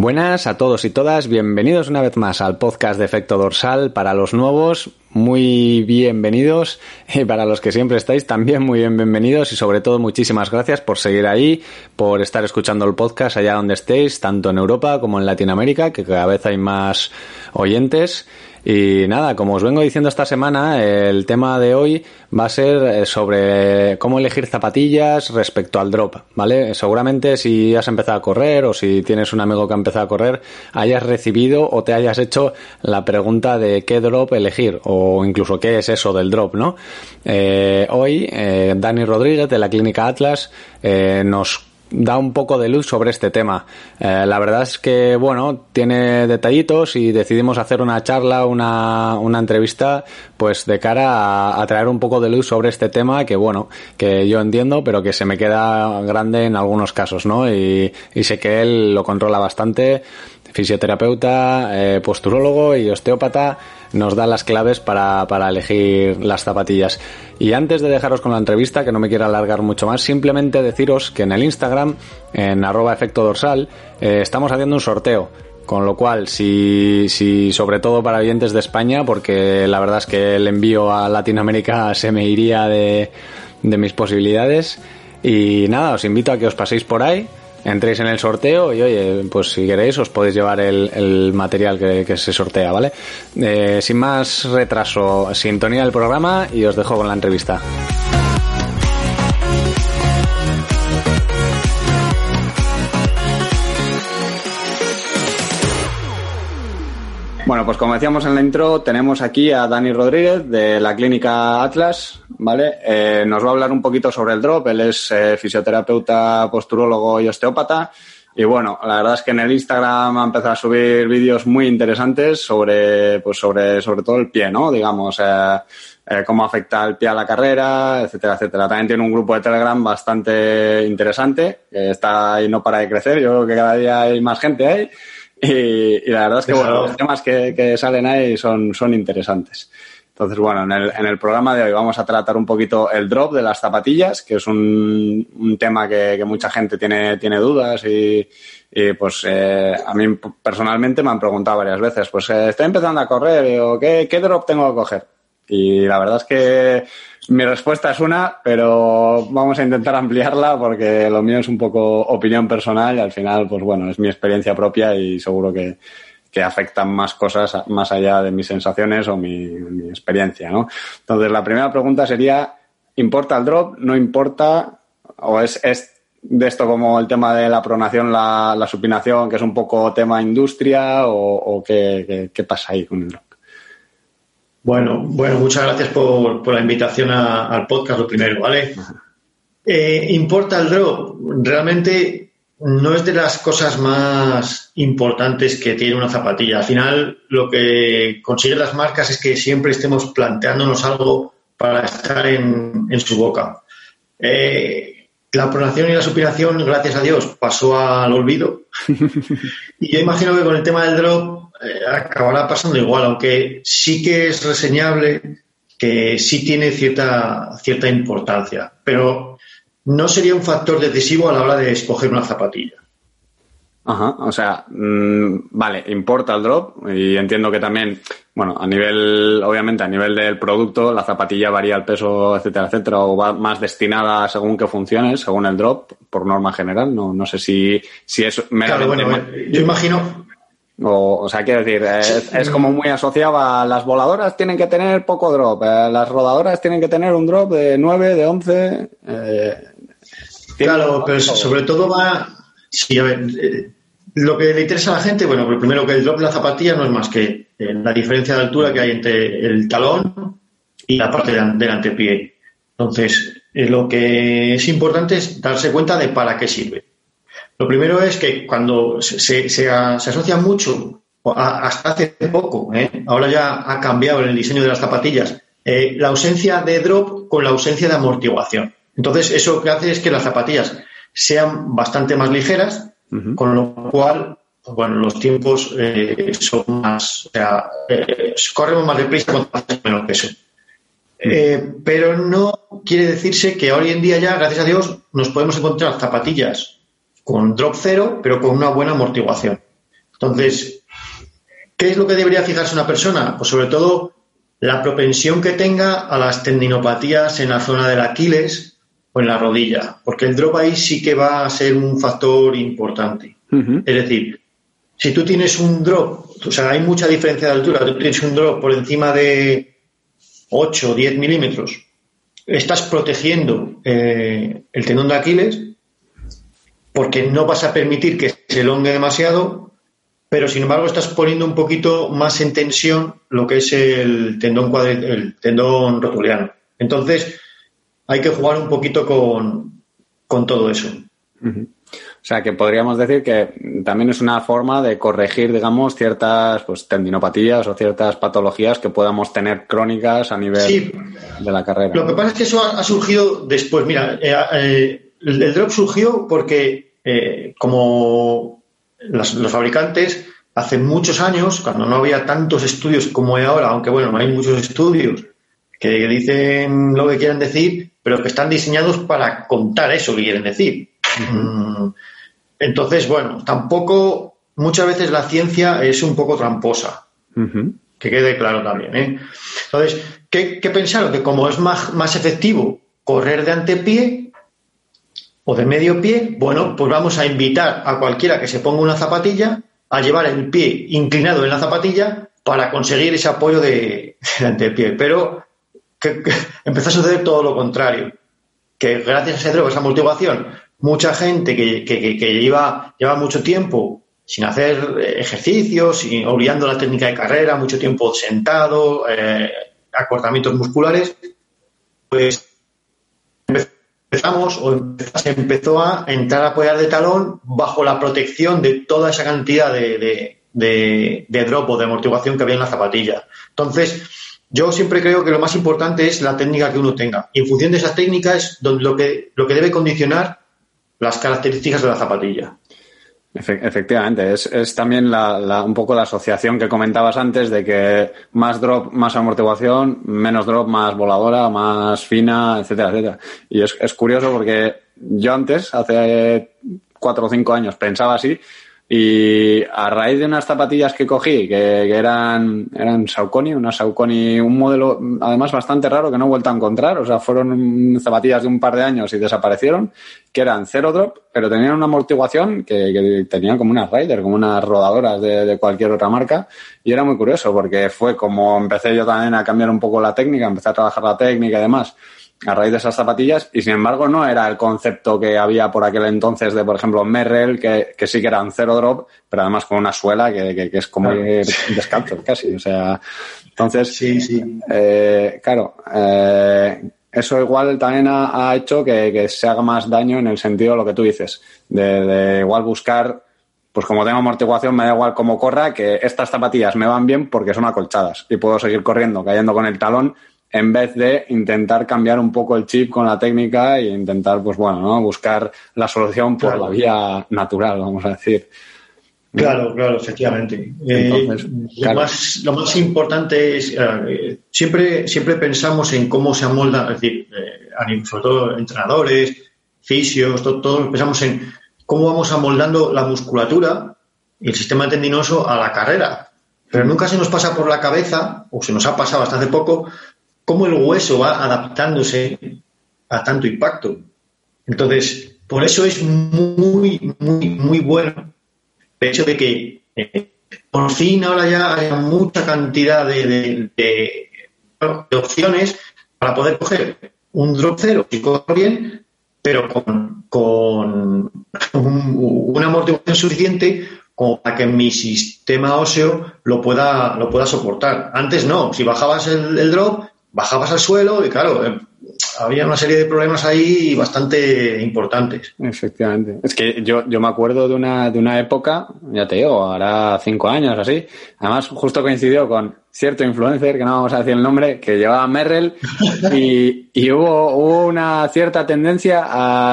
Buenas a todos y todas, bienvenidos una vez más al podcast de Efecto Dorsal. Para los nuevos, muy bienvenidos y para los que siempre estáis también muy bien bienvenidos y sobre todo muchísimas gracias por seguir ahí, por estar escuchando el podcast allá donde estéis, tanto en Europa como en Latinoamérica, que cada vez hay más oyentes. Y nada, como os vengo diciendo esta semana, el tema de hoy va a ser eh, sobre cómo elegir zapatillas respecto al drop, ¿vale? Seguramente si has empezado a correr o si tienes un amigo que ha empezado a correr, hayas recibido o te hayas hecho la pregunta de qué drop elegir o incluso qué es eso del drop, ¿no? Eh, hoy, eh, Dani Rodríguez de la Clínica Atlas eh, nos da un poco de luz sobre este tema. Eh, la verdad es que, bueno, tiene detallitos y decidimos hacer una charla, una, una entrevista, pues de cara a, traer un poco de luz sobre este tema que, bueno, que yo entiendo, pero que se me queda grande en algunos casos, ¿no? Y, y sé que él lo controla bastante. Fisioterapeuta, eh, posturólogo y osteópata nos da las claves para, para, elegir las zapatillas. Y antes de dejaros con la entrevista, que no me quiero alargar mucho más, simplemente deciros que en el Instagram, en arroba efecto dorsal, eh, estamos haciendo un sorteo. Con lo cual, si, si sobre todo para oyentes de España, porque la verdad es que el envío a Latinoamérica se me iría de, de mis posibilidades. Y nada, os invito a que os paséis por ahí, entréis en el sorteo y oye, pues si queréis os podéis llevar el, el material que, que, se sortea, ¿vale? Eh, sin más retraso, sintonía del programa y os dejo con la entrevista. Bueno, pues como decíamos en la intro, tenemos aquí a Dani Rodríguez de la clínica Atlas, ¿vale? Eh, nos va a hablar un poquito sobre el drop. Él es eh, fisioterapeuta, posturólogo y osteópata. Y bueno, la verdad es que en el Instagram ha empezado a subir vídeos muy interesantes sobre, pues sobre, sobre todo el pie, ¿no? Digamos, eh, cómo afecta el pie a la carrera, etcétera, etcétera. También tiene un grupo de Telegram bastante interesante, está ahí no para de crecer. Yo creo que cada día hay más gente ahí. Y, y, la verdad es que bueno, los temas que, que, salen ahí son, son interesantes. Entonces, bueno, en el, en el, programa de hoy vamos a tratar un poquito el drop de las zapatillas, que es un, un tema que, que, mucha gente tiene, tiene dudas y, y pues eh, a mí personalmente me han preguntado varias veces, pues eh, estoy empezando a correr, digo, ¿qué, ¿qué drop tengo que coger? Y la verdad es que mi respuesta es una, pero vamos a intentar ampliarla porque lo mío es un poco opinión personal y al final, pues bueno, es mi experiencia propia y seguro que, que afectan más cosas más allá de mis sensaciones o mi, experiencia, ¿no? Entonces, la primera pregunta sería, ¿importa el drop? ¿No importa? ¿O es, es de esto como el tema de la pronación, la, supinación, que es un poco tema industria o, o qué, qué, qué pasa ahí con el drop? Bueno, bueno, muchas gracias por, por la invitación a, al podcast, lo primero, ¿vale? Eh, ¿Importa el drop? Realmente no es de las cosas más importantes que tiene una zapatilla. Al final, lo que consiguen las marcas es que siempre estemos planteándonos algo para estar en, en su boca. Eh, la pronación y la supinación, gracias a Dios, pasó al olvido. y yo imagino que con el tema del drop eh, acabará pasando igual, aunque sí que es reseñable que sí tiene cierta, cierta importancia, pero no sería un factor decisivo a la hora de escoger una zapatilla. Ajá, o sea, mmm, vale, importa el drop y entiendo que también, bueno, a nivel, obviamente a nivel del producto, la zapatilla varía el peso, etcétera, etcétera, o va más destinada según que funcione, según el drop, por norma general. No, no sé si, si es meramente... Claro, bueno, yo imagino, o, o, sea, quiero decir, es, es, como muy asociado a las voladoras tienen que tener poco drop, eh, las rodadoras tienen que tener un drop de 9, de 11. Eh, claro, pero sobre todo va. Sí, a ver, eh, lo que le interesa a la gente, bueno, pues primero que el drop de la zapatilla no es más que eh, la diferencia de altura que hay entre el talón y la parte del antepié. Entonces, lo que es importante es darse cuenta de para qué sirve. Lo primero es que cuando se, se, se asocia mucho, hasta hace poco, ¿eh? ahora ya ha cambiado en el diseño de las zapatillas, eh, la ausencia de drop con la ausencia de amortiguación. Entonces, eso que hace es que las zapatillas sean bastante más ligeras, con lo cual, bueno, los tiempos eh, son más, o sea, corremos más deprisa cuando haces menos peso. Eh, pero no quiere decirse que hoy en día ya, gracias a Dios, nos podemos encontrar zapatillas con drop cero, pero con una buena amortiguación. Entonces, ¿qué es lo que debería fijarse una persona? Pues sobre todo la propensión que tenga a las tendinopatías en la zona del Aquiles o en la rodilla, porque el drop ahí sí que va a ser un factor importante. Es decir, si tú tienes un drop, o sea, hay mucha diferencia de altura, tú tienes un drop por encima de 8 o 10 milímetros, estás protegiendo eh, el tendón de Aquiles porque no vas a permitir que se elongue demasiado, pero sin embargo estás poniendo un poquito más en tensión lo que es el tendón, el tendón rotuliano. Entonces, hay que jugar un poquito con, con todo eso. O sea, que podríamos decir que también es una forma de corregir, digamos, ciertas pues, tendinopatías o ciertas patologías que podamos tener crónicas a nivel Sí. de la carrera. Lo que pasa es que eso ha, ha surgido después. Mira, eh, eh, el, el drop surgió porque, eh, como los fabricantes, hace muchos años, cuando no había tantos estudios como hay ahora, aunque bueno, no hay muchos estudios que dicen lo que quieren decir, pero que están diseñados para contar eso que quieren decir. Mm, Entonces, bueno, tampoco, muchas veces la ciencia es un poco tramposa que quede claro también. ¿eh? Entonces, ¿qué, qué pensaron? Que como es más, más efectivo correr de antepié o de medio pie, bueno, pues vamos a invitar a cualquiera que se ponga una zapatilla a llevar el pie inclinado en la zapatilla para conseguir ese apoyo de, del antepié. Pero que- empezó a suceder todo lo contrario. Que gracias a ese drop, esa amortiguación, mucha gente que, que, que- lleva, lleva mucho tiempo sin hacer eh, ejercicios, sin, olvidando la técnica de carrera, mucho tiempo sentado, eh, acortamientos musculares, pues empezamos o se empezó a entrar a apoyar de talón bajo la protección de toda esa cantidad de, de, de- drop o de amortiguación que había en la zapatilla. Entonces, yo siempre creo que lo más importante es la técnica que uno tenga. Y en función de esa técnica es lo que, lo que debe condicionar las características de la zapatilla. Efe- Efectivamente, es, es también la, la- un poco la asociación que comentabas antes de que más drop, más amortiguación, menos drop, más voladora, más fina, etcétera, etcétera. Y es, es curioso porque yo antes, hace cuatro o cinco años, pensaba así y a raíz de unas zapatillas que cogí, que, que eran, eran Saucony, una Saucony, un modelo además bastante raro que no he vuelto a encontrar, o sea, fueron zapatillas de un par de años y desaparecieron, que eran cero drop, pero tenían una amortiguación que, que tenían como unas Rider, como unas rodadoras de, de cualquier otra marca, y era muy curioso porque fue como empecé yo también a cambiar un poco la técnica, empecé a trabajar la técnica y demás a raíz de esas zapatillas y sin embargo no era el concepto que había por aquel entonces de por ejemplo Merrell que, que sí que eran cero drop pero además con una suela que, que- que es como Claro. ir descalzo casi o sea entonces Sí, sí. eh, claro eh, eso igual también ha, ha hecho que, que se haga más daño en el sentido de lo que tú dices de, de igual buscar pues como tengo amortiguación me da igual cómo corra que estas zapatillas me van bien porque son acolchadas y puedo seguir corriendo cayendo con el talón en vez de intentar cambiar un poco el chip con la técnica e intentar pues bueno ¿no? buscar la solución por Claro. la vía natural vamos a decir Claro, claro, efectivamente. Entonces, Eh, claro. lo, más, lo más importante es, eh, siempre, siempre pensamos en cómo se amolda, es decir, eh, sobre todo entrenadores, fisios, to- todos pensamos en cómo vamos amoldando la musculatura y el sistema tendinoso a la carrera. Pero nunca se nos pasa por la cabeza, o se nos ha pasado hasta hace poco, cómo el hueso va adaptándose a tanto impacto. Entonces, por eso es muy, muy, muy bueno el hecho de que eh, por fin ahora ya hay mucha cantidad de, opciones para poder coger un drop cero y correr bien, pero con, con un- una amortiguación suficiente como para que mi sistema óseo lo pueda, lo pueda soportar. Antes no, si bajabas el drop, bajabas al suelo y claro, eh, había una serie de problemas ahí bastante importantes. Efectivamente. Es que yo, yo me acuerdo de una, de una época, ya te digo, ahora cinco años así. Además, justo coincidió con cierto influencer, que no vamos a decir el nombre, que llevaba Merrell y, y hubo, hubo una cierta tendencia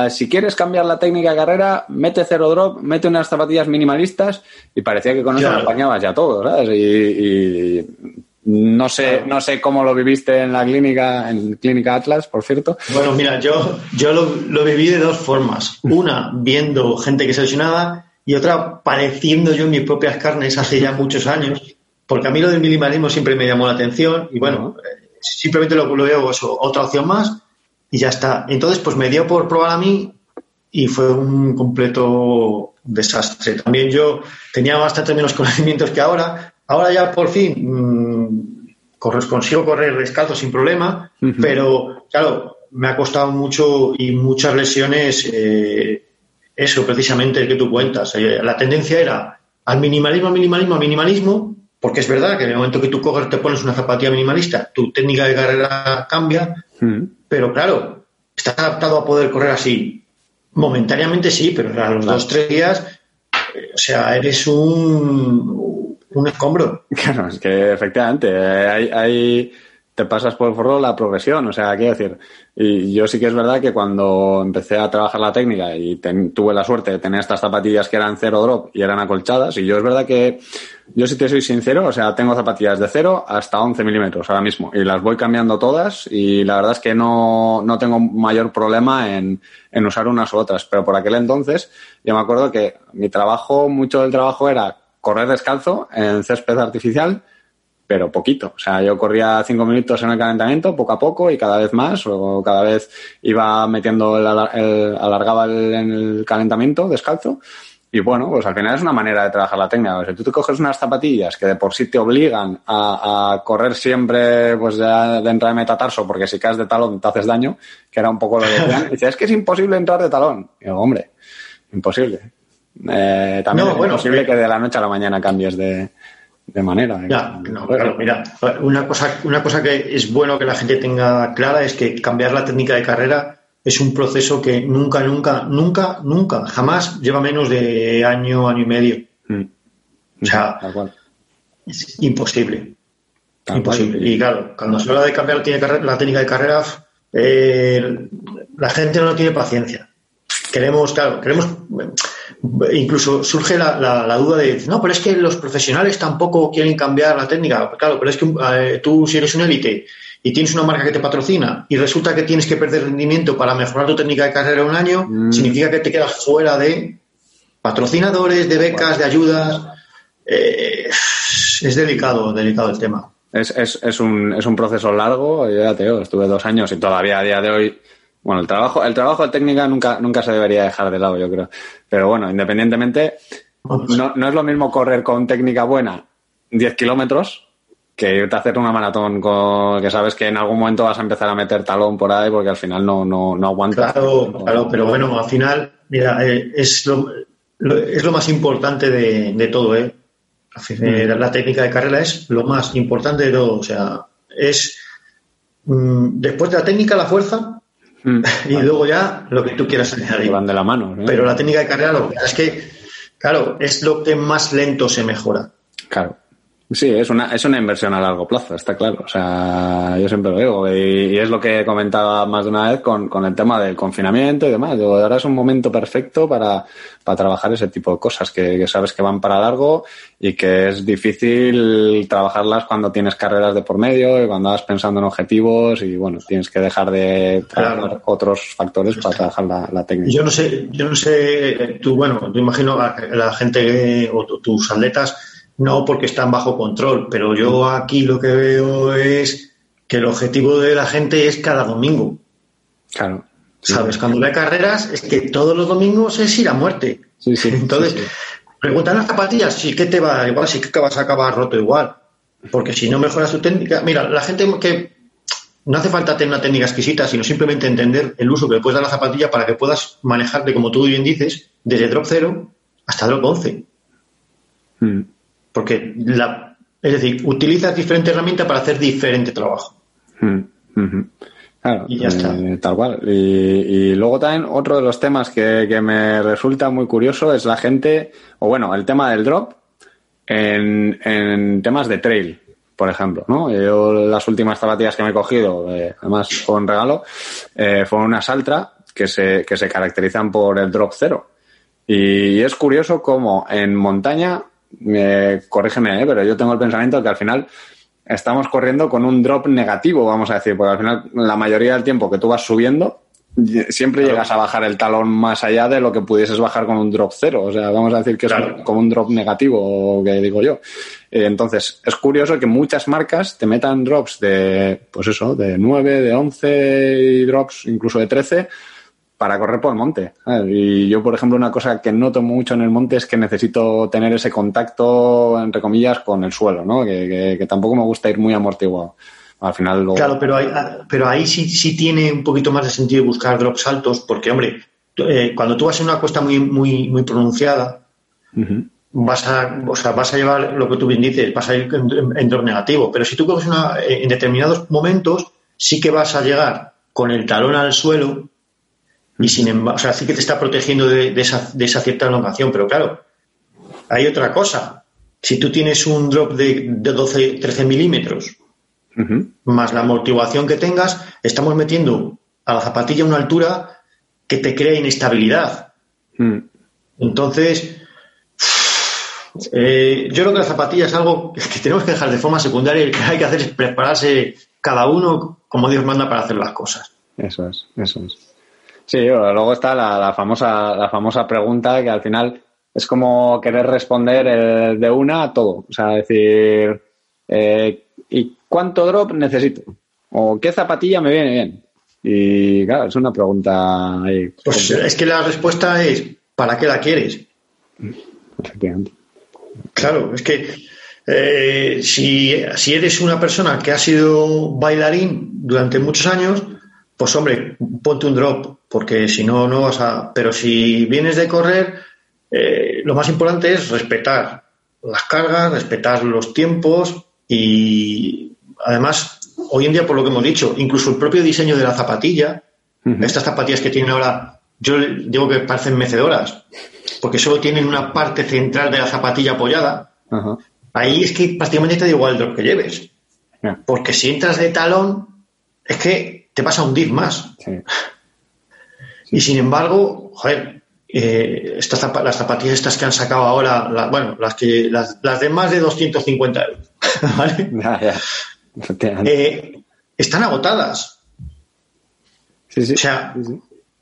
a, si quieres cambiar la técnica de carrera, mete cero drop, mete unas zapatillas minimalistas y parecía que con eso Claro. apañabas ya todo, ¿sabes? Y, y no sé, no sé cómo lo viviste en la clínica, en Clínica Atlas, por cierto. Bueno, mira, yo, yo lo, lo viví de dos formas. Una, viendo gente que se lesionaba y otra, padeciendo yo en mis propias carnes hace ya muchos años, porque a mí lo del minimalismo siempre me llamó la atención y bueno, eh, simplemente lo, lo veo eso, otra opción más y ya está. Entonces, pues me dio por probar a mí y fue un completo desastre. También yo tenía bastante menos conocimientos que ahora. Ahora ya por fin mm, consigo correr descalzo sin problema, pero claro, me ha costado mucho y muchas lesiones eh, eso precisamente que tú cuentas. Eh, la tendencia era al minimalismo, al minimalismo, al minimalismo, porque es verdad que en el momento que tú coges te pones una zapatilla minimalista, tu técnica de carrera cambia, pero claro, ¿estás adaptado a poder correr así? Momentáneamente sí, pero a los dos, tres días, eh, o sea, eres un, un escombro. Claro, es que efectivamente, hay- te pasas por el forro la progresión, o sea, quiero decir, y yo sí que es verdad que cuando empecé a trabajar la técnica y ten- tuve la suerte de tener estas zapatillas que eran cero drop y eran acolchadas, y yo es verdad que, yo si te soy sincero, o sea, tengo zapatillas de cero hasta 11 milímetros ahora mismo, y las voy cambiando todas, y la verdad es que no, no tengo mayor problema en, en usar unas u otras, pero por aquel entonces, yo me acuerdo que mi trabajo, mucho del trabajo era correr descalzo en césped artificial, pero poquito. O sea, yo corría cinco minutos en el calentamiento, poco a poco, y cada vez más, o cada vez iba metiendo, el, alar- el- alargaba el, el calentamiento descalzo. Y bueno, pues al final es una manera de trabajar la técnica. O sea, tú te coges unas zapatillas que de por sí te obligan a, a correr siempre pues ya de entrar de metatarso, porque si caes de talón te haces daño, que era un poco lo que decían. Y dice, es que es imposible entrar de talón. Y digo, hombre, imposible. Eh, también No, es bueno, imposible eh, que de la noche a la mañana cambies de, de manera. Ya, no, claro, mira, una cosa, una cosa que es bueno que la gente tenga clara es que cambiar la técnica de carrera es un proceso que nunca, nunca, nunca, nunca, jamás lleva menos de año, año y medio. Mm. O sea, es imposible. Tal imposible. cual. Y claro, cuando se habla de cambiar la técnica de carrera, la técnica de carrera eh, la gente no tiene paciencia. Queremos, claro, queremos. Incluso surge la, la- la duda de, no, pero es que los profesionales tampoco quieren cambiar la técnica. Claro, pero es que eh, tú, si eres un élite y tienes una marca que te patrocina y resulta que tienes que perder rendimiento para mejorar tu técnica de carrera un año, Mm. significa que te quedas fuera de patrocinadores, de becas, de ayudas. Eh, es delicado, delicado el tema. Es, es, es, un, es un proceso largo, yo ya te digo, estuve dos años y todavía a día de hoy, bueno, el trabajo, el trabajo de técnica nunca, nunca se debería dejar de lado, yo creo. Pero bueno, independientemente, no, no es lo mismo correr con técnica buena 10 kilómetros que irte a hacer una maratón con, que sabes que en algún momento vas a empezar a meter talón por ahí porque al final no, no, no aguantas. Claro, claro, pero bueno, al final, mira, eh, es, lo, lo- es lo más importante de, de todo, ¿eh? Eh, La técnica de carrera es lo más importante de todo, o sea, es mm, después de la técnica la fuerza Mm. y luego ya lo que tú quieras añadir. Van de la mano. ¿eh? Pero la técnica de carrera lo que es que, claro, es lo que más lento se mejora. Claro. Sí, es una, es una inversión a largo plazo, está claro. O sea, yo siempre lo digo. Y, y es lo que comentaba más de una vez con, con el tema del confinamiento y demás. Digo, ahora es un momento perfecto para, para trabajar ese tipo de cosas que, que sabes que van para largo y que es difícil trabajarlas cuando tienes carreras de por medio y cuando vas pensando en objetivos y bueno, tienes que dejar de trabajar Claro. otros factores para trabajar la, la técnica. Yo no sé, yo no sé, tú, bueno, te imagino a la gente que- o tu- tus atletas, no porque están bajo control, pero yo aquí lo que veo es que el objetivo de la gente es cada domingo, Claro. Sí. ¿sabes? Cuando ve carreras es que todos los domingos es ir a muerte. Sí, sí. Entonces, Sí, preguntan las zapatillas, sí que te va igual, sí que vas a acabar roto igual. Porque si no mejoras tu técnica, mira, la gente que no hace falta tener una técnica exquisita, sino simplemente entender el uso que le puedes dar a la zapatilla para que puedas manejarte, como tú bien dices, desde drop 0 hasta drop 11. Mm. Porque, la, es decir, utilizas diferente herramienta para hacer diferente trabajo. Mm. Claro, Y ya está. eh, tal cual. Y, y luego también otro de los temas que, que me resulta muy curioso es la gente, o bueno, el tema del drop en, en temas de trail, por ejemplo, ¿no? Yo las últimas zapatillas que me he cogido, eh, además fue un regalo, eh, fueron unas Altra que se, que se caracterizan por el drop cero. Y es curioso cómo en montaña, eh, corrígeme, eh, pero yo tengo el pensamiento de que al final estamos corriendo con un drop negativo, vamos a decir, porque al final la mayoría del tiempo que tú vas subiendo, siempre llegas a bajar el talón más allá de lo que pudieses bajar con un drop cero. O sea, vamos a decir que es Claro. como un drop negativo, que digo yo. Eh, Entonces, es curioso que muchas marcas te metan drops de, pues eso, de 9, de 11 y drops incluso de 13 para correr por el monte. ¿sabes? Y yo, por ejemplo, una cosa que noto mucho en el monte es que necesito tener ese contacto, entre comillas, con el suelo, ¿no? Que, que- que tampoco me gusta ir muy amortiguado. Al final luego... Claro, pero ahí, pero ahí sí, sí tiene un poquito más de sentido buscar drops altos, porque, hombre, eh, cuando tú vas en una cuesta muy, muy, muy pronunciada, vas a, o sea, vas a llevar lo que tú bien dices, vas a ir en, en- en drop negativo. Pero si tú coges una, en determinados momentos, sí que vas a llegar con el talón al suelo y sin embargo, o sea, sí que te está protegiendo de, de esa, de esa cierta elongación. Pero claro, hay otra cosa. Si tú tienes un drop de, de 12, 13 milímetros más la amortiguación que tengas, estamos metiendo a la zapatilla una altura que te crea inestabilidad. Mm. Entonces, eh, yo creo que la zapatilla es algo que tenemos que dejar de forma secundaria y lo que hay que hacer es prepararse cada uno como Dios manda para hacer las cosas. Eso es, eso es. Sí, luego está la, la famosa, la famosa pregunta que al final es como querer responder eh, de una a todo. O sea, decir, eh, ¿y cuánto drop necesito? ¿O qué zapatilla me viene bien? Y claro, es una pregunta ahí. Pues es que la respuesta es, ¿para qué la quieres? Efectivamente. Claro, es que eh, si, si eres una persona que ha sido bailarín durante muchos años, pues hombre, ponte un drop, porque si no, no vas a... Pero si vienes de correr, eh, lo más importante es respetar las cargas, respetar los tiempos y además, hoy en día, por lo que hemos dicho, incluso el propio diseño de la zapatilla, Ujú. estas zapatillas que tienen ahora, yo digo que parecen mecedoras, porque solo tienen una parte central de la zapatilla apoyada. Ahí es que prácticamente te da igual el drop que lleves. Porque si entras de talón, es que te vas a hundir más. sí. Y sin embargo, joder, eh, estas las zapatillas estas que han sacado ahora, la- bueno, las que las, las de más de 250 euros, ¿vale? Ya. Eh, están agotadas. Sí, sí. O sea, Sí,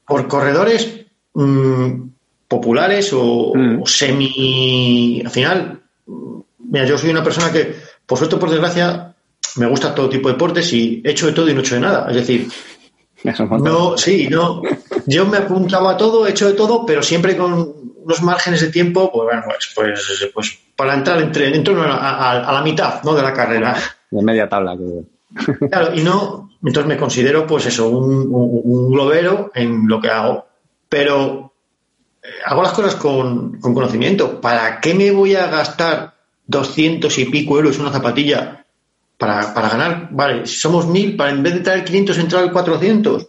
por corredores mm, populares o, Mm. o semi. Al final, mm, mira, yo soy una persona que, por suerte por desgracia, me gusta todo tipo de deportes y he hecho de todo y no he hecho de nada. Es decir. No, sí, no. Yo me apuntaba a todo, he hecho de todo, pero siempre con unos márgenes de tiempo, pues bueno, pues, pues, pues para entrar entre, dentro a, a- a la mitad ¿no? de la carrera. De media tabla. que- Claro, y no, entonces me considero, pues eso, un, un- un globero en lo que hago. Pero eh, hago las cosas con, con conocimiento. ¿Para qué me voy a gastar 200 y pico euros en una zapatilla para, para ganar? Vale, si somos mil, para en vez de traer 500 entrar al 400.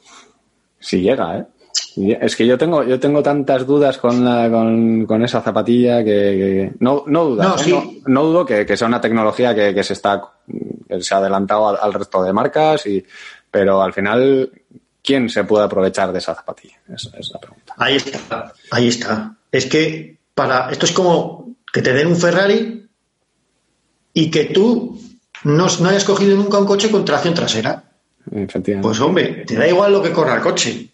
Si llega, ¿eh? Es que yo tengo, yo tengo tantas dudas con, la, con, con esa zapatilla que, que- no, no dudas, No, ¿eh? sí. no, no dudo que, que sea una tecnología que, que se está, que se ha adelantado al, al resto de marcas y, pero al final, ¿quién se puede aprovechar de esa zapatilla? Esa es la pregunta. Ahí está, ahí está. Es que para esto es como que te den un Ferrari y que tú no, no hayas cogido nunca un coche con tracción trasera. Pues hombre, te da igual lo que corra el coche.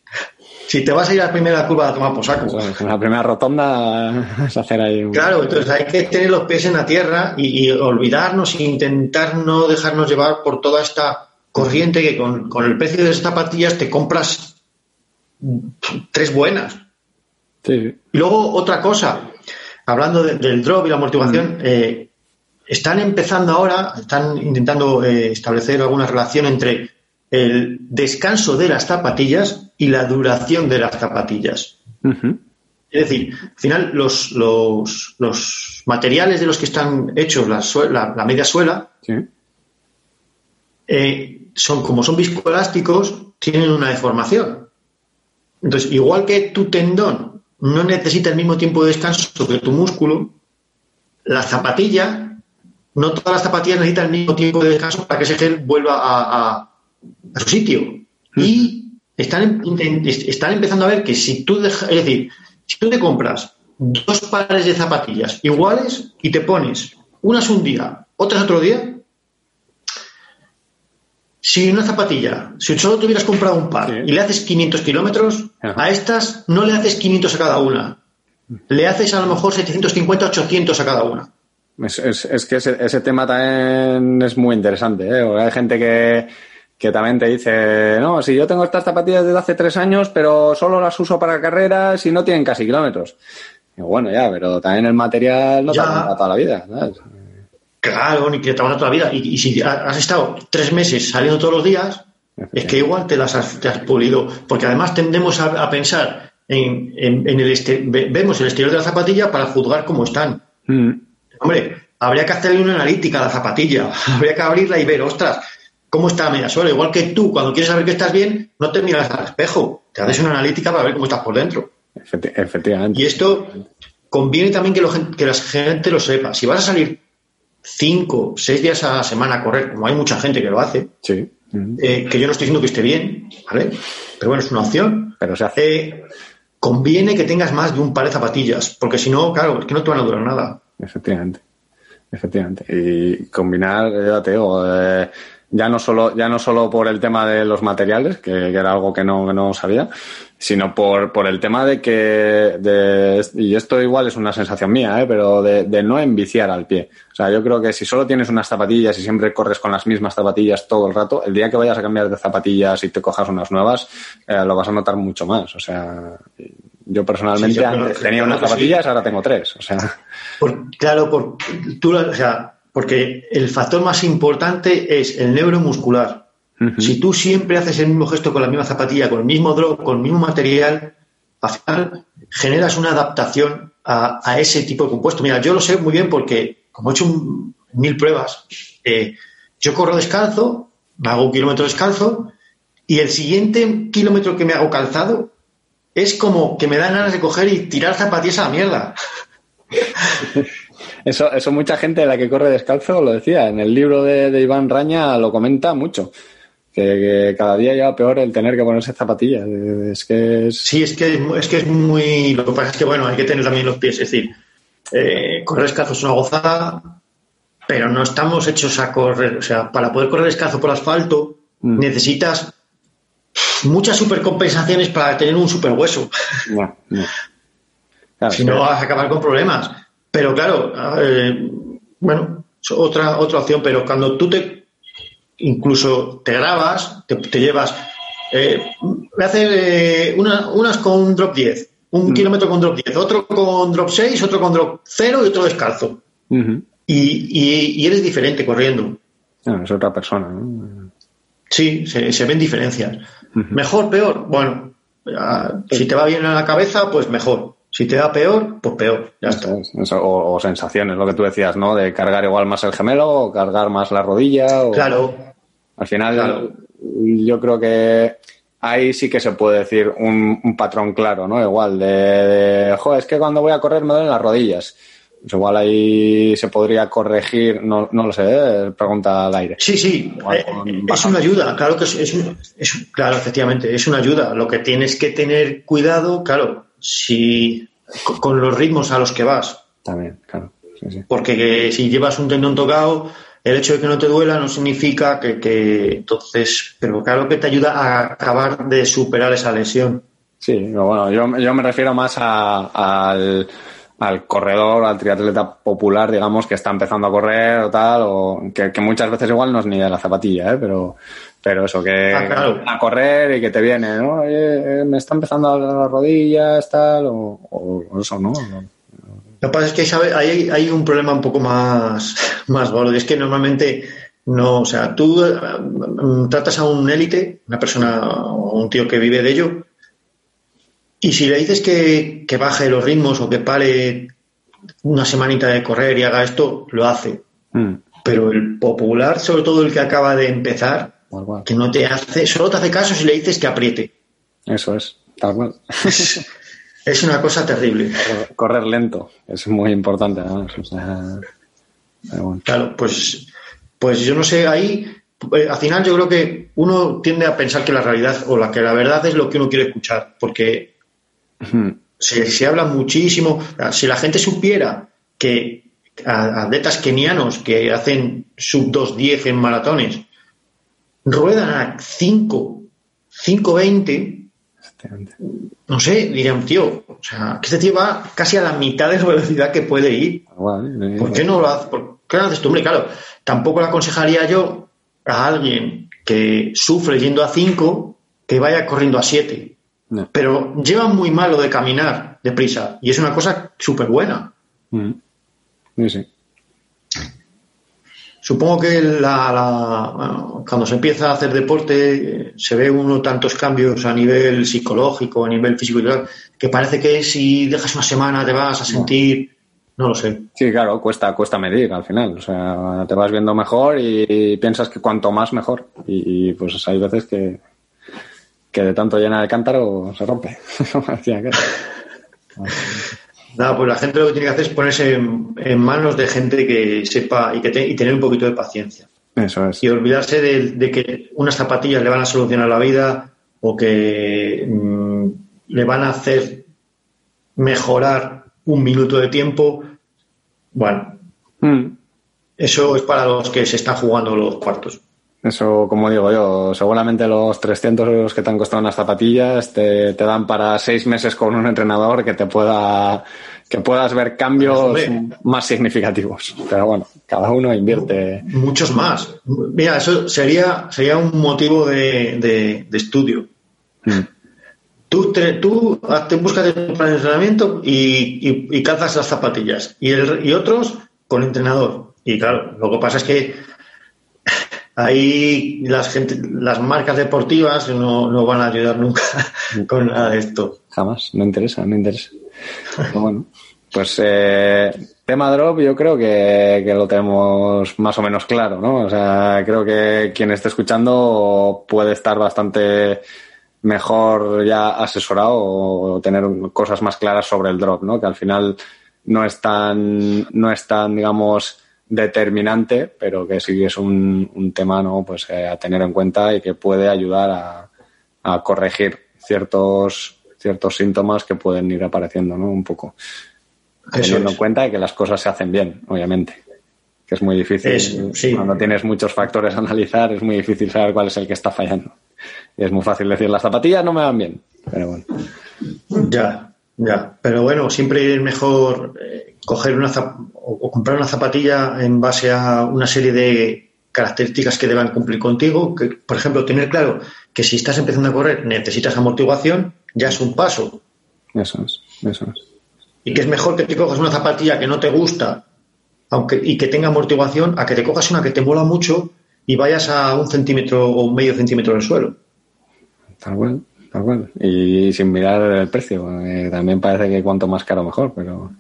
Si te vas a ir a la primera curva a tomar por saco. Pues, en la primera rotonda es hacer ahí un... Claro, entonces hay que tener los pies en la tierra y, y olvidarnos e intentar no dejarnos llevar por toda esta corriente que con, con el precio de esas zapatillas te compras tres buenas. Sí. Y luego otra cosa, hablando de- del drop y la amortiguación, eh, están empezando ahora, están intentando eh, establecer alguna relación entre el descanso de las zapatillas y la duración de las zapatillas. Es decir, al final los, los, los materiales de los que están hechos la, sue- la- la media suela Sí. eh, son como son viscoelásticos, tienen una deformación. Entonces, igual que tu tendón no necesita el mismo tiempo de descanso que tu músculo, la zapatilla, no todas las zapatillas necesitan el mismo tiempo de descanso para que ese gel vuelva a, a- a su sitio. Y están, em- están empezando a ver que si tú dejas, es decir, si tú te compras dos pares de zapatillas iguales y te pones unas un día, otras otro día, si una zapatilla, si solo tuvieras comprado un par Sí. y le haces 500 kilómetros, a estas no le haces 500 a cada una. Le haces a lo mejor 750, 800 a cada una. Es, es- es que ese, ese tema también es muy interesante. ¿eh? Porque Hay gente que, que también te dice, no, si yo tengo estas zapatillas desde hace tres años, pero solo las uso para carreras y no tienen casi kilómetros. Bueno, ya, pero también el material no te Ya. aguanta toda la vida. ¿sabes? Claro, ni que te van a toda la vida. Y, y si ha- has estado tres meses saliendo todos los días, es que igual te las has, te has pulido. Porque además tendemos a, a pensar en, en- en el este- ve- vemos el exterior de la zapatilla para juzgar cómo están. Mm. Hombre, habría que hacerle una analítica a la zapatilla, habría que abrirla y ver, ostras, cómo está la media suela. Igual que tú, cuando quieres saber que estás bien, no te miras al espejo, te haces una analítica para ver cómo estás por dentro. Efecti- efectivamente. Y esto conviene también que, lo que la gente lo sepa. Si vas a salir cinco, seis días a la semana a correr, como hay mucha gente que lo hace, Sí. Eh, que yo no estoy diciendo que esté bien, ¿vale? Pero bueno, es una opción. Pero se hace. Eh, conviene que tengas más de un par de zapatillas, porque si no, claro, es que no te van a durar nada. Efectivamente. Efectivamente. Y combinar, ya te digo, eh, ya no solo, ya no solo por el tema de los materiales, que, que era algo que no, que no sabía, sino por, por el tema de que, de, y esto igual es una sensación mía, ¿eh? pero de, de no enviciar al pie. O sea, yo creo que si solo tienes unas zapatillas y siempre corres con las mismas zapatillas todo el rato, el día que vayas a cambiar de zapatillas y te cojas unas nuevas, eh, lo vas a notar mucho más. O sea, yo personalmente Sí, yo creo antes que- tenía unas que sí. zapatillas, ahora tengo tres. O sea, Por- claro, por, tú, la- o sea, porque el factor más importante es el neuromuscular. Si tú siempre haces el mismo gesto con la misma zapatilla, con el mismo drop, con el mismo material, al final generas una adaptación a, a ese tipo de compuesto. Mira, yo lo sé muy bien porque, como he hecho un- mil pruebas, eh, yo corro descalzo, me hago un kilómetro descalzo, y el siguiente kilómetro que me hago calzado es como que me dan ganas de coger y tirar zapatillas a la mierda. Eso, eso mucha gente de la que corre descalzo lo decía. En el libro de, de Iván Raña lo comenta mucho. Que, que cada día lleva peor el tener que ponerse zapatillas. Es que es. Sí, es que, es que es muy. Lo que pasa es que, bueno, hay que tener también los pies. Es decir, eh, correr descalzo es una gozada, pero no estamos hechos a correr. O sea, para poder correr descalzo por asfalto, Mm. necesitas muchas supercompensaciones para tener un super hueso. No, no. Claro, si no, vas a acabar con problemas. Pero claro, eh, bueno, otra, otra opción, pero cuando tú te incluso te grabas, te, te llevas, eh, voy a hacer eh, una- unas con drop 10, un Mm. kilómetro con drop 10, otro con drop 6, otro con drop 0 y otro descalzo. Y, y- y eres diferente corriendo. No, es otra persona. ¿no? Sí, se, se ven diferencias. Mejor, peor, bueno, ya, si te va bien a la cabeza, pues mejor. Si te va peor, pues peor. Ya está. Eso es, eso, o, o sensaciones, lo que tú decías, ¿no? De cargar igual más el gemelo o cargar más la rodilla. O... Claro, Al final, Claro. yo creo que ahí sí que se puede decir un, un patrón claro, ¿no? Igual de, de, "Jo, es que cuando voy a correr me duelen las rodillas. Pues igual ahí se podría corregir, no, no lo sé, ¿eh? pregunta al aire. Sí, sí, eh, es una ayuda, claro que es, es claro, efectivamente, es una ayuda. Lo que tienes que tener cuidado, claro, si co- con los ritmos a los que vas, También, claro. Sí, sí. porque si llevas un tendón tocado, el hecho de que no te duela no significa que, que entonces, pero claro que te ayuda a acabar de superar esa lesión. Sí, bueno, yo, yo me refiero más a- al, al corredor, al triatleta popular, digamos, que está empezando a correr o tal, o que, que muchas veces igual no es ni de la zapatilla, ¿eh? pero, pero eso, que Ah, claro. a correr y que te viene, ¿no? Oye, eh, me está empezando a las rodillas, tal, o, o- eso, ¿no? Lo que pasa es que. Hay, hay un problema un poco más, más gordo, y es que normalmente no, o sea, tú eh, tratas a un élite, una persona o un tío que vive de ello, y si le dices que, que baje los ritmos o que pare una semanita de correr y haga esto, lo hace. Mm, Pero el popular, sobre todo el que acaba de empezar, que no te hace, solo te hace caso si le dices que apriete. Eso es, tal cual. Es una cosa terrible. Correr- Correr lento, es muy importante, además. O sea, pero bueno. Claro, pues, pues yo no sé, ahí, eh, al final yo creo que uno tiende a pensar que la realidad o la que la verdad es lo que uno quiere escuchar, porque. Se, se habla muchísimo, si la gente supiera que atletas kenianos que hacen sub 2.10 en maratones ruedan a 5, 5.20, Efectivamente. no sé, dirían, tío, o sea, que este tío va casi a la mitad de la velocidad que puede ir. Cual, ¿eh? ¿Por qué no lo haces? ¿Por qué no lo haces tú? Hombre, claro, tampoco le aconsejaría yo a alguien que sufre yendo a 5 que vaya corriendo a 7. No. Pero lleva muy mal lo de caminar deprisa y es una cosa súper buena. Ujú. Sí, sí. Supongo que la, la- bueno, cuando se empieza a hacer deporte se ve uno tantos cambios a nivel psicológico, a nivel físico y tal, que parece que si dejas una semana te vas a sentir, no lo sé. Sí, claro, cuesta, cuesta medir al final. O sea, te vas viendo mejor y, piensas que cuanto más mejor. Y, y, pues hay veces que, que de tanto llena el cántaro se rompe. Nada, pues la gente lo que tiene que hacer es ponerse en, en manos de gente que sepa y, que te- y tener un poquito de paciencia. Eso es. Y olvidarse de, de que unas zapatillas le van a solucionar la vida o que mm, le van a hacer mejorar un minuto de tiempo. Bueno, Mm. eso es para los que se están jugando los cuartos. Eso, como digo yo, seguramente los 300 euros que te han costado unas zapatillas te, te dan para seis meses con un entrenador que te pueda que puedas ver cambios más significativos. Pero bueno, cada uno invierte. Muchos más. Mira, eso sería, sería un motivo de, de- de estudio. Mm. Tú, te, tú te buscas un plan de entrenamiento y, y- y calzas las zapatillas. Y, el, y otros con entrenador. Y claro, lo que pasa es que ahí las, gente, las marcas deportivas no, no van a ayudar nunca con nada de esto. Jamás, no interesa, no interesa. Pero bueno, pues eh, tema drop yo creo que, que lo tenemos más o menos claro, ¿no? O sea, creo que quien esté escuchando puede estar bastante mejor ya asesorado o tener cosas más claras sobre el drop, ¿no? Que al final no es tan, no es tan, digamos, determinante, pero que sí es un, un tema, ¿no? Pues eh, a tener en cuenta y que puede ayudar a, a corregir ciertos, ciertos síntomas que pueden ir apareciendo, ¿no? Un poco. Eso Teniendo es. en cuenta que las cosas se hacen bien, obviamente. Que es muy difícil. Es- sí. Cuando tienes muchos factores a analizar, es muy difícil saber cuál es el que está fallando. Y es muy fácil decir, las zapatillas no me van bien. Pero bueno. Ya, ya. Pero bueno, siempre es mejor eh, coger una o comprar una zapatilla en base a una serie de características que deban cumplir contigo. Que, por ejemplo, tener claro que si estás empezando a correr necesitas amortiguación, ya es un paso. Eso es, eso es. Y que es mejor que te cojas una zapatilla que no te gusta aunque, y que tenga amortiguación a que te cojas una que te mola mucho y vayas a un centímetro o medio centímetro del suelo. Tal cual, tal cual. Y sin mirar el precio. eh, también parece que cuanto más caro mejor, pero.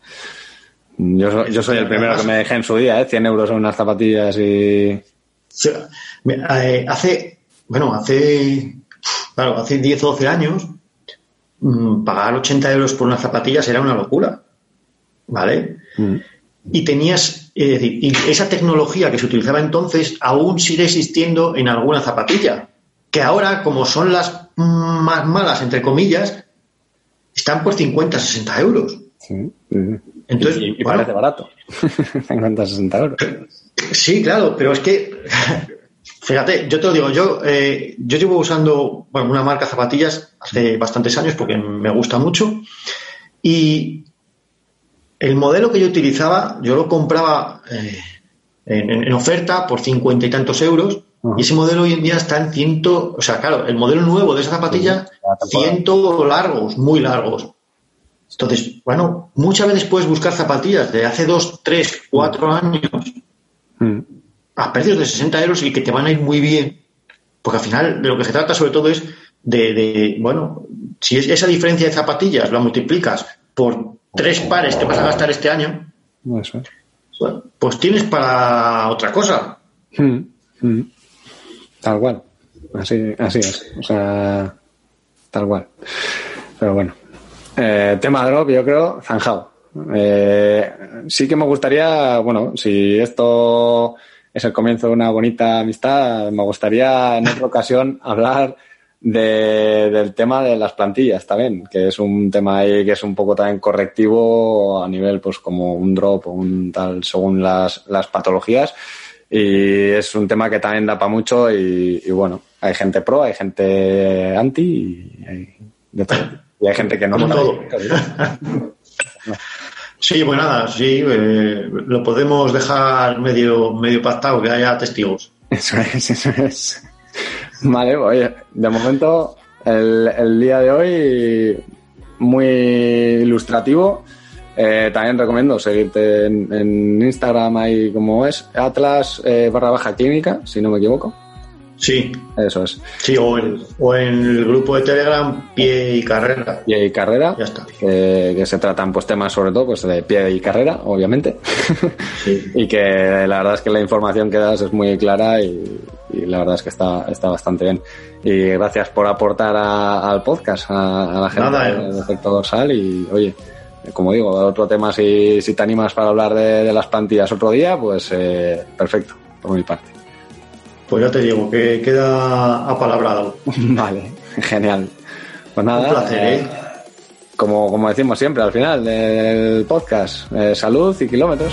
Yo, yo soy el primero que me dejé en su día, ¿eh? 100 euros en unas zapatillas y. Sí, eh, hace, bueno, hace, claro, hace 10 o 12 años, mm, pagar 80 euros por unas zapatillas era una locura, ¿vale? Mm. Y tenías, es decir, y esa tecnología que se utilizaba entonces aún sigue existiendo en alguna zapatilla, que ahora, como son las más malas, entre comillas, están por 50, 60 euros. Sí. Entonces, y, y bueno, parece barato. 50, 60 euros. Sí, claro, pero es que, fíjate, yo te lo digo, yo, eh, yo llevo usando bueno, una marca zapatillas hace bastantes años porque me gusta mucho y el modelo que yo utilizaba, yo lo compraba eh, en, en- en oferta por cincuenta y tantos euros Y ese modelo hoy en día está en ciento, o sea, claro, el modelo nuevo de esa zapatilla, ciento largos, muy largos. Entonces, bueno, muchas veces puedes buscar zapatillas de hace dos, tres, cuatro años Mm. a precios de 60 euros y que te van a ir muy bien. Porque al final de lo que se trata sobre todo es de, de, bueno, si es esa diferencia de zapatillas la multiplicas por tres pares que vas a gastar este año, Eso pues tienes para otra cosa. Mm, mm. Tal cual. así, así es. O sea, tal cual. Pero bueno. Eh, tema drop, yo creo, zanjado. Eh, sí que me gustaría, bueno, si esto es el comienzo de una bonita amistad, me gustaría en otra ocasión hablar de, del tema de las plantillas también, que es un tema ahí que es un poco también correctivo a nivel pues como un drop o un tal según las, las patologías y es un tema que también da para mucho y, y, bueno, hay gente pro, hay gente anti y hay de todo. Y hay gente que no. todo. Sí, pues nada, sí, eh, lo podemos dejar medio, medio pactado, que haya testigos. Eso es, eso es. Vale, oye, de momento el, el día de hoy muy ilustrativo. Eh, también recomiendo seguirte en, en, Instagram ahí como es Atlas eh, barra baja clínica, si no me equivoco. Sí. Eso es. Sí, o en, o en el grupo de Telegram Pie y Carrera. Pie y Carrera. Ya está. Que, que se tratan pues temas sobre todo pues de pie y carrera, obviamente. Sí. y que la verdad es que la información que das es muy clara y, y la verdad es que está, está bastante bien. Y gracias por aportar a, al podcast, a, a la gente Nada, eh. de efecto dorsal y oye, como digo, otro tema si, si te animas para hablar de, de las plantillas otro día, pues eh, perfecto, por mi parte. Pues ya te digo, que queda apalabrado. vale, genial. Pues nada, Un placer, ¿eh? como, como decimos siempre al final del podcast, eh, salud y kilómetros.